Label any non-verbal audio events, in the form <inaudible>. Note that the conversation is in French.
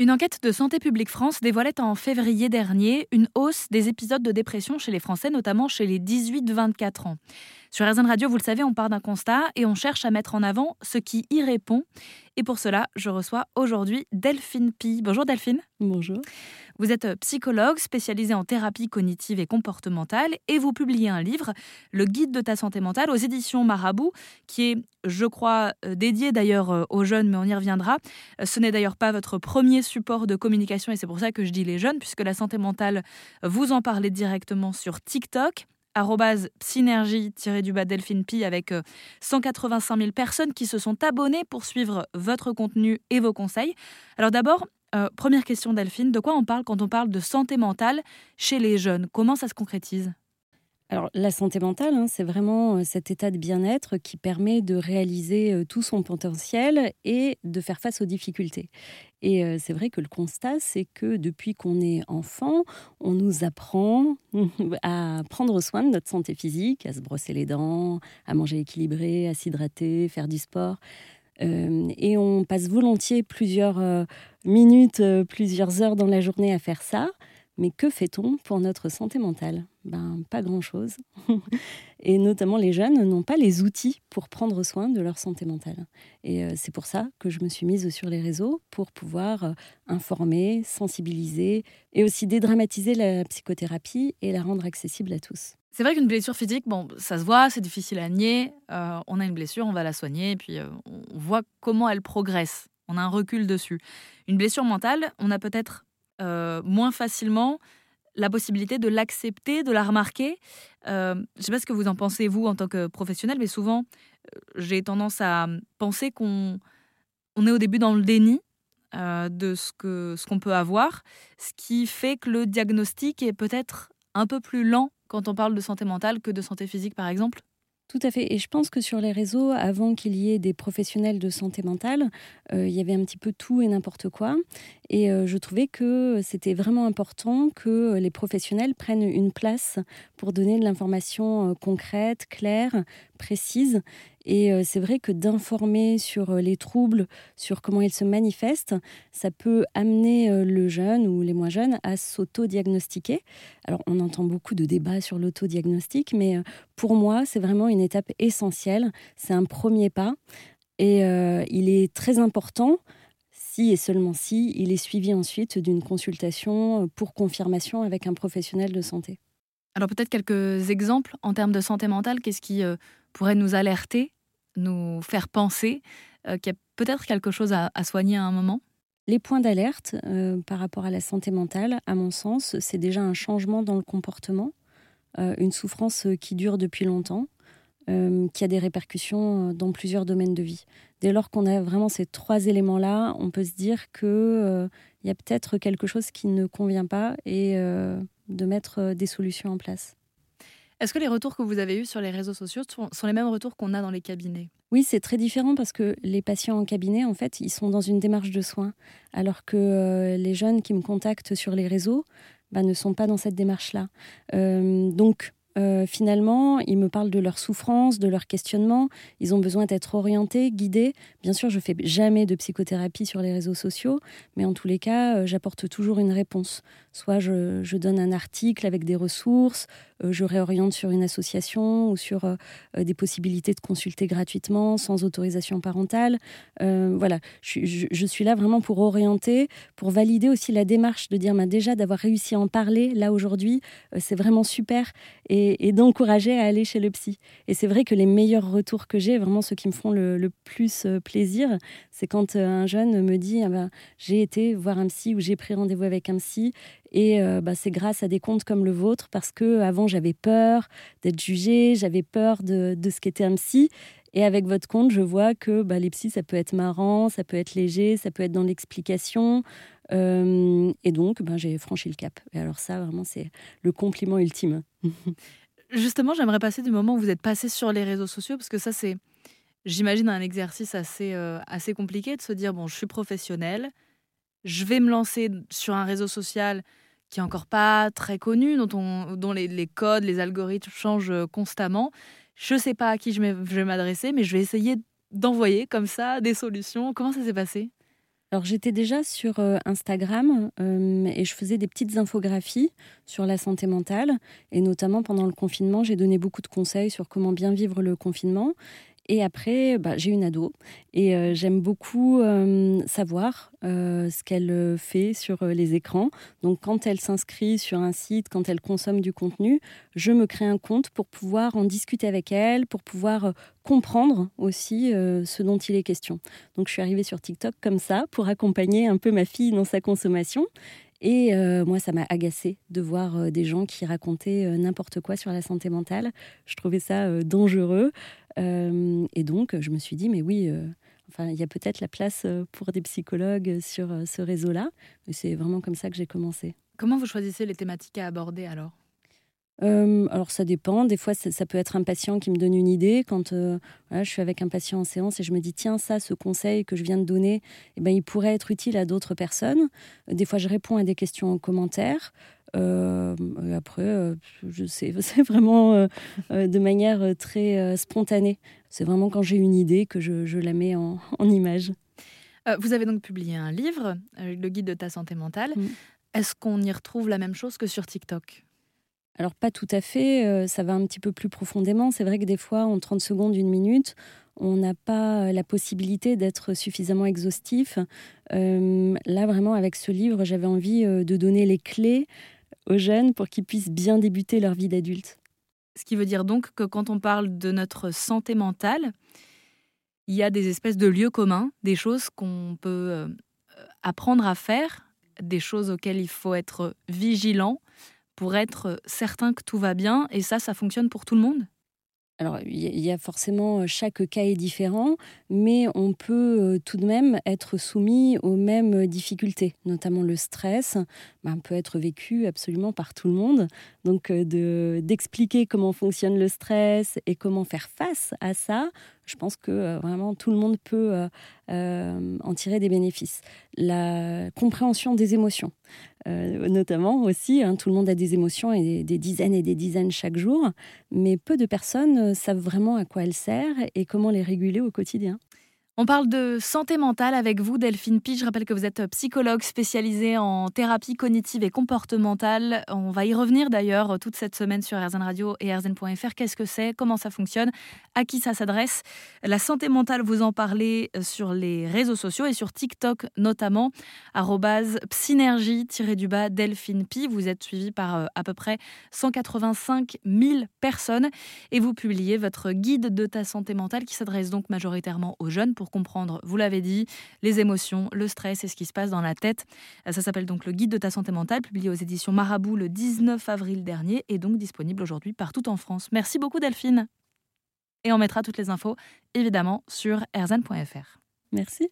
Une enquête de Santé publique France dévoilait en février dernier une hausse des épisodes de dépression chez les Français, notamment chez les 18-24 ans. Sur RZN Radio, vous le savez, on part d'un constat et on cherche à mettre en avant ce qui y répond. Et pour cela, je reçois aujourd'hui Delphine Pi. Bonjour Delphine. Bonjour. Vous êtes psychologue spécialisée en thérapie cognitive et comportementale et vous publiez un livre, Le guide de ta santé mentale, aux éditions Marabout, qui est, je crois, euh, dédié d'ailleurs euh, aux jeunes, mais on y reviendra. Euh, ce n'est d'ailleurs pas votre premier support de communication et c'est pour ça que je dis les jeunes, puisque la santé mentale, vous en parlez directement sur TikTok synergie-du-bas Delphine Pi avec 185 000 personnes qui se sont abonnées pour suivre votre contenu et vos conseils. Alors d'abord, euh, première question Delphine, de quoi on parle quand on parle de santé mentale chez les jeunes? Comment ça se concrétise? Alors, la santé mentale, hein, c'est vraiment euh, cet état de bien-être qui permet de réaliser euh, tout son potentiel et de faire face aux difficultés. Et c'est vrai que le constat, c'est que depuis qu'on est enfant, on nous apprend <laughs> à prendre soin de notre santé physique, à se brosser les dents, à manger équilibré, à s'hydrater, faire du sport. Euh, et on passe volontiers plusieurs euh, minutes, euh, plusieurs heures dans la journée à faire ça. Mais que fait-on pour notre santé mentale? Ben pas grand-chose. <laughs> et notamment les jeunes n'ont pas les outils pour prendre soin de leur santé mentale. Et c'est pour ça que je me suis mise sur les réseaux pour pouvoir informer, sensibiliser et aussi dédramatiser la psychothérapie et la rendre accessible à tous. C'est vrai qu'une blessure physique, bon, ça se voit, c'est difficile à nier. Euh, on a une blessure, on va la soigner, et puis euh, on voit comment elle progresse. On a un recul dessus. Une blessure mentale, on a peut-être euh, moins facilement la possibilité de l'accepter, de la remarquer. je ne sais pas ce que vous en pensez, vous, en tant que professionnel, mais souvent, j'ai tendance à penser qu'on on est au début dans le déni de ce ce qu'on peut avoir, ce qui fait que le diagnostic est peut-être un peu plus lent quand on parle de santé mentale que de santé physique, par exemple tout à fait. Et je pense que sur les réseaux, avant qu'il y ait des professionnels de santé mentale, euh, il y avait un petit peu tout et n'importe quoi. Et euh, je trouvais que c'était vraiment important que les professionnels prennent une place pour donner de l'information euh, concrète, claire, précise. Et c'est vrai que d'informer sur les troubles, sur comment ils se manifestent, ça peut amener le jeune ou les moins jeunes à s'auto-diagnostiquer. Alors on entend beaucoup de débats sur l'auto-diagnostic, mais pour moi c'est vraiment une étape essentielle. C'est un premier pas. Et il est très important si et seulement si il est suivi ensuite d'une consultation pour confirmation avec un professionnel de santé. Alors peut-être quelques exemples en termes de santé mentale, qu'est-ce qui pourrait nous alerter, nous faire penser euh, qu'il y a peut-être quelque chose à, soigner à un moment? Les points d'alerte euh, par rapport à la santé mentale, à mon sens, c'est déjà un changement dans le comportement, euh, une souffrance qui dure depuis longtemps, qui a des répercussions dans plusieurs domaines de vie. Dès lors qu'on a vraiment ces trois éléments-là, on peut se dire qu'il y a peut-être quelque chose qui ne convient pas et de mettre des solutions en place. Est-ce que les retours que vous avez eus sur les réseaux sociaux sont, les mêmes retours qu'on a dans les cabinets? Oui, c'est très différent parce que les patients en cabinet, en fait, ils sont dans une démarche de soins, alors que euh, les jeunes qui me contactent sur les réseaux bah, ne sont pas dans cette démarche-là. Euh, donc, euh, finalement, ils me parlent de leur souffrance, de leur questionnement. Ils ont besoin d'être orientés, guidés. Bien sûr, je fais jamais de psychothérapie sur les réseaux sociaux, mais en tous les cas, j'apporte toujours une réponse. Soit je, donne un article avec des ressources, euh, je réoriente sur une association ou sur euh, euh, des possibilités de consulter gratuitement sans autorisation parentale. voilà, je, suis là vraiment pour orienter, pour valider aussi la démarche de dire bah, déjà d'avoir réussi à en parler là aujourd'hui, c'est vraiment super et, d'encourager à aller chez le psy. Et c'est vrai que les meilleurs retours que j'ai, vraiment ceux qui me font le, plus plaisir, c'est quand un jeune me dit ah bah, j'ai été voir un psy ou j'ai pris rendez-vous avec un psy et euh, bah, c'est grâce à des comptes comme le vôtre, parce que avant j'avais peur d'être jugée, j'avais peur de, de ce qu'était un psy. Et avec votre compte, je vois que bah, les psys, ça peut être marrant, ça peut être léger, ça peut être dans l'explication. Euh, et donc, ben, j'ai franchi le cap. Et alors ça, vraiment, c'est le compliment ultime. <laughs> Justement, j'aimerais passer du moment où vous êtes passé sur les réseaux sociaux, parce que ça, c'est, j'imagine, un exercice assez, euh, assez compliqué de se dire, bon, je suis professionnel, je vais me lancer sur un réseau social qui est encore pas très connu, dont, on, dont les, codes, les algorithmes changent euh, constamment. Je ne sais pas à qui je vais m'adresser, mais je vais essayer d'envoyer comme ça des solutions. Comment ça s'est passé? Alors j'étais déjà sur euh, Instagram euh, et je faisais des petites infographies sur la santé mentale. Et notamment pendant le confinement, j'ai donné beaucoup de conseils sur comment bien vivre le confinement et après, bah, j'ai une ado et euh, j'aime beaucoup euh, savoir euh, ce qu'elle fait sur les écrans. Donc, quand elle s'inscrit sur un site, quand elle consomme du contenu, je me crée un compte pour pouvoir en discuter avec elle, pour pouvoir comprendre aussi ce dont il est question. Donc, je suis arrivée sur TikTok comme ça pour accompagner un peu ma fille dans sa consommation. Et moi, ça m'a agacé de voir des gens qui racontaient n'importe quoi sur la santé mentale. Je trouvais ça dangereux. Euh, et donc, je me suis dit, mais oui, euh, enfin, il y a peut-être la place euh, pour des psychologues sur ce réseau-là. C'est vraiment comme ça que j'ai commencé. Comment vous choisissez les thématiques à aborder alors? Alors ça dépend. Des fois, ça, peut être un patient qui me donne une idée. Quand je suis avec un patient en séance et je me dis tiens ça, ce conseil que je viens de donner, eh ben, il pourrait être utile à d'autres personnes. Des fois, je réponds à des questions en commentaire. Euh, après, euh, je sais, <laughs> c'est vraiment euh, de manière très spontanée. C'est vraiment quand j'ai une idée que je, la mets en, <laughs> image. vous avez donc publié un livre, Le guide de ta santé mentale. Mm. Est-ce qu'on y retrouve la même chose que sur TikTok? Alors pas tout à fait, ça va un petit peu plus profondément. C'est vrai que des fois, en 30 secondes, une minute, on n'a pas la possibilité d'être suffisamment exhaustif. là, vraiment, avec ce livre, j'avais envie de donner les clés aux jeunes pour qu'ils puissent bien débuter leur vie d'adulte. Ce qui veut dire donc que quand on parle de notre santé mentale, il y a des espèces de lieux communs, des choses qu'on peut euh, apprendre à faire, des choses auxquelles il faut être vigilant pour être certain que tout va bien. Et ça, ça fonctionne pour tout le monde alors, il y a forcément, chaque cas est différent, mais on peut tout de même être soumis aux mêmes difficultés, notamment le stress, ben, peut être vécu absolument par tout le monde. Donc, d'expliquer comment fonctionne le stress et comment faire face à ça, je pense que vraiment tout le monde peut en tirer des bénéfices. La compréhension des émotions. Euh, notamment aussi. Hein, tout le monde a des émotions et des, dizaines et des dizaines chaque jour, mais peu de personnes euh, savent vraiment à quoi elles servent et comment les réguler au quotidien. On parle de santé mentale avec vous, Delphine Pi. Je rappelle que vous êtes psychologue spécialisée en thérapie cognitive et comportementale. On va y revenir d'ailleurs toute cette semaine sur RZN Radio et RZN.fr. Qu'est-ce que c'est? Comment ça fonctionne? À qui ça s'adresse? La santé mentale, vous en parlez sur les réseaux sociaux et sur TikTok notamment. Psynergie-du-bas Delphine Pi. Vous êtes suivi par euh, à peu près 185 000 personnes et vous publiez votre guide de ta santé mentale qui s'adresse donc majoritairement aux jeunes pour comprendre, vous l'avez dit, les émotions, le stress et ce qui se passe dans la tête. Euh, ça s'appelle donc Le Guide de ta santé mentale, publié aux éditions Marabout le 19 avril dernier et donc disponible aujourd'hui partout en France. Merci beaucoup Delphine. Et on mettra toutes les infos évidemment sur erzan.fr. Merci.